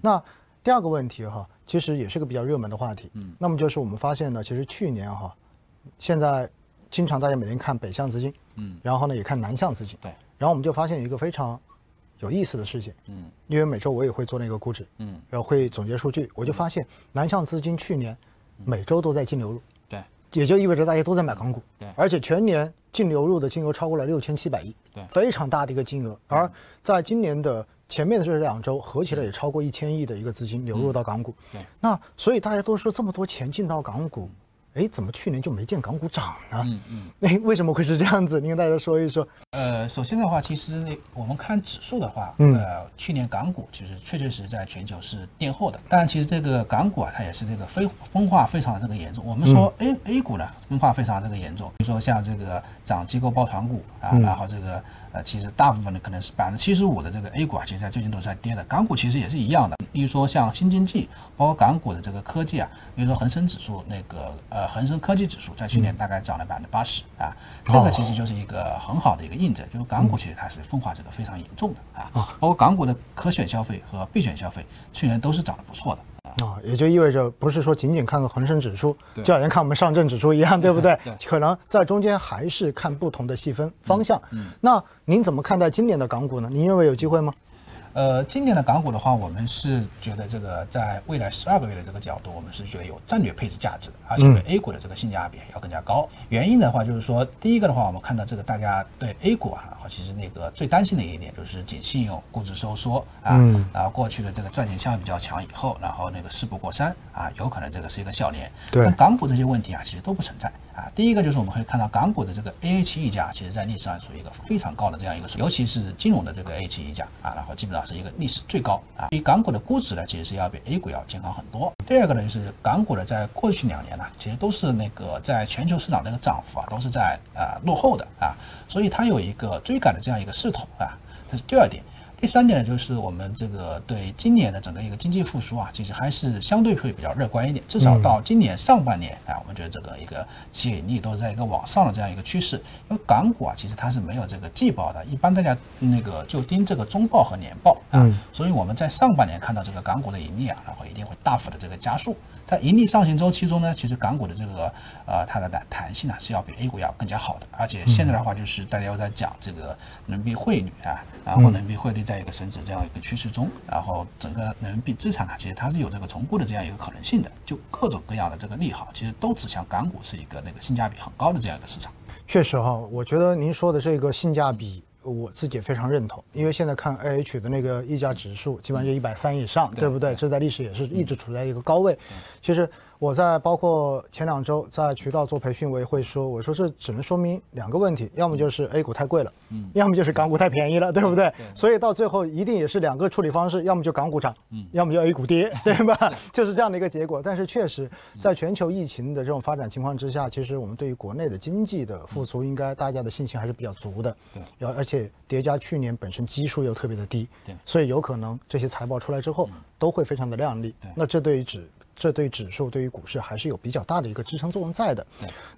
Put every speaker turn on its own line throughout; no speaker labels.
那第二个问题哈，其实也是个比较热门的话题。嗯，那么就是我们发现呢，其实去年哈，现在经常大家每天看北向资金，嗯，然后呢也看南向资金，
对，
然后我们就发现一个非常有意思的事情，嗯，因为每周我也会做那个估值，嗯，然后会总结数据，我就发现南向资金去年每周都在净流入，
对，
也就意味着大家都在买港股，
对。
而且全年净流入的金额超过了六千七百亿，
对。
非常大的一个金额。而在今年的前面的这两周，合起来也超过一千亿的一个资金流入到港股。
对。
那所以大家都说这么多钱进到港股，哎，怎么去年就没见港股涨呢？嗯嗯，哎，为什么会是这样子？您跟大家说一说。
呃，首先的话，其实那我们看指数的话，
嗯
呃，去年港股其实确确实实在全球是垫后的。当然，其实这个港股啊，它也是这个非分化非常的这个严重。我们说 A A 股呢分化非常这个严重，比如说像这个涨机构抱团股啊，然后这个呃，其实大部分的可能是百分之七十五的这个 A 股啊，其实在最近都是在跌的。港股其实也是一样的，比如说像新经济，包括港股的这个科技啊，比如说恒生指数那个呃恒生科技指数在去年大概涨了百分之八十啊，这个其实就是一个很好的一个印证，就是港股其实它是分化这个非常严重的啊，包括港股的可选消费和必选消费去年都是涨得不错的。
啊，也就意味着不是说仅仅看个恒生指数，就好像看我们上证指数一样，对不对？
对
可能在中间还是看不同的细分方向。那您怎么看待今年的港股呢？您认为有机会吗？
呃，今年的港股的话，我们是觉得这个在未来十二个月的这个角度，我们是觉得有战略配置价值的，而且对 A 股的这个性价比要更加高。原因的话，就是说，第一个的话，我们看到这个大家对 A 股啊，其实那个最担心的一点就是紧信用、估值收缩啊，然后过去的这个赚钱效应比较强以后，然后那个事不过三啊，有可能这个是一个笑脸。
对
但港股这些问题啊，其实都不存在啊。第一个就是我们会看到港股的这个 AH 溢价，其实在历史上属于一个非常高的这样一个水，尤其是金融的这个 AH 溢价啊，然后基本上是一个历史最高啊。比港股的估值呢，其实是要比 A 股要健康很多。第二个呢，就是港股的在过去两年呢，其实都是那个在全球市场这个涨幅啊，都是在啊落后的啊，所以它有一个追赶的这样一个势头啊，这是第二点。第三点呢，就是我们这个对今年的整个一个经济复苏啊，其实还是相对会比较乐观一点。至少到今年上半年啊，我们觉得这个一个企业盈利都是在一个往上的这样一个趋势。因为港股啊，其实它是没有这个季报的，一般大家那个就盯这个中报和年报啊，所以我们在上半年看到这个港股的盈利啊，然后一定会大幅的这个加速。在盈利上行周期中呢，其实港股的这个呃它的弹弹性呢是要比 A 股要更加好的，而且现在的话就是大家又在讲这个人民币汇率啊，然后人民币汇率在一个升值这样一个趋势中，然后整个人民币资产啊，其实它是有这个重估的这样一个可能性的，就各种各样的这个利好，其实都指向港股是一个那个性价比很高的这样一个市场。
确实哈，我觉得您说的这个性价比，我自己也非常认同。因为现在看 A H 的那个溢价指数，基本上就一百三以上，对不对？这在历史也是一直处在一个高位。其实我在包括前两周在渠道做培训，我也会说，我说这只能说明两个问题，要么就是 A 股太贵了，嗯要么就是港股太便宜了，对不对？所以到最后一定也是两个处理方式，要么就港股涨，嗯要么就 A 股跌，对吧？就是这样的一个结果。但是确实，在全球疫情的这种发展情况之下，其实我们对于国内的经济的复苏，应该大家的信心还是比较足的。
对，
要而且叠加去年本身基数又特别的低，
对
所以有可能这些财报出来之后都会非常的靓丽。那这对于指这对指数对于股市还是有比较大的一个支撑作用在的。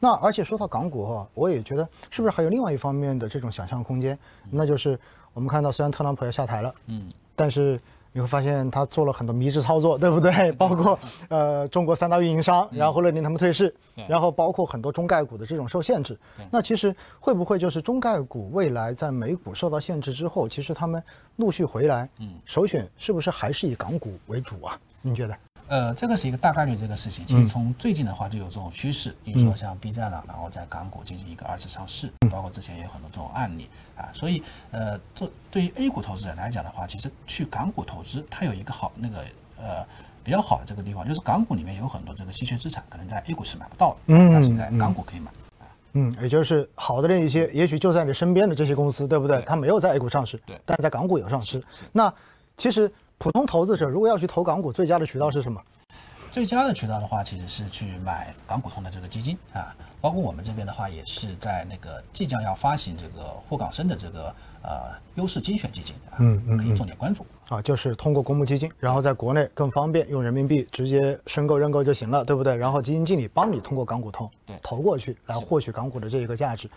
那而且说到港股哈，我也觉得是不是还有另外一方面的这种想象空间？那就是我们看到虽然特朗普要下台了，嗯，但是。你会发现他做了很多迷之操作，对不对？包括呃中国三大运营商，然后勒令他们退市，然后包括很多中概股的这种受限制。那其实会不会就是中概股未来在美股受到限制之后，其实他们陆续回来，嗯，首选是不是还是以港股为主啊？您觉得？
呃，这个是一个大概率这个事情。其实从最近的话就有这种趋势，比如说像 B 站啊，然后在港股进行一个二次上市，包括之前也有很多这种案例啊。所以呃，这对于 A 股投资者来讲的话，其实去港股投资，它有一个好那个呃比较好的这个地方，就是港股里面有很多这个稀缺资产，可能在 A 股是买不到的，
嗯
但是在港股可以买。
嗯，也就是好的那一些，也许就在你身边的这些公司，对不对？它没有在 A 股上市，
对
但在港股有上市。那其实普通投资者如果要去投港股，最佳的渠道是什么？
最佳的渠道的话，其实是去买港股通的这个基金啊，包括我们这边的话，也是在那个即将要发行这个沪港深的这个呃优势精选基金啊，
嗯嗯
可以重点关注。
啊，就是通过公募基金，然后在国内更方便，用人民币直接申购认购就行了，对不对？然后基金经理帮你通过港股通
对
投过去，来获取港股的这一个价值。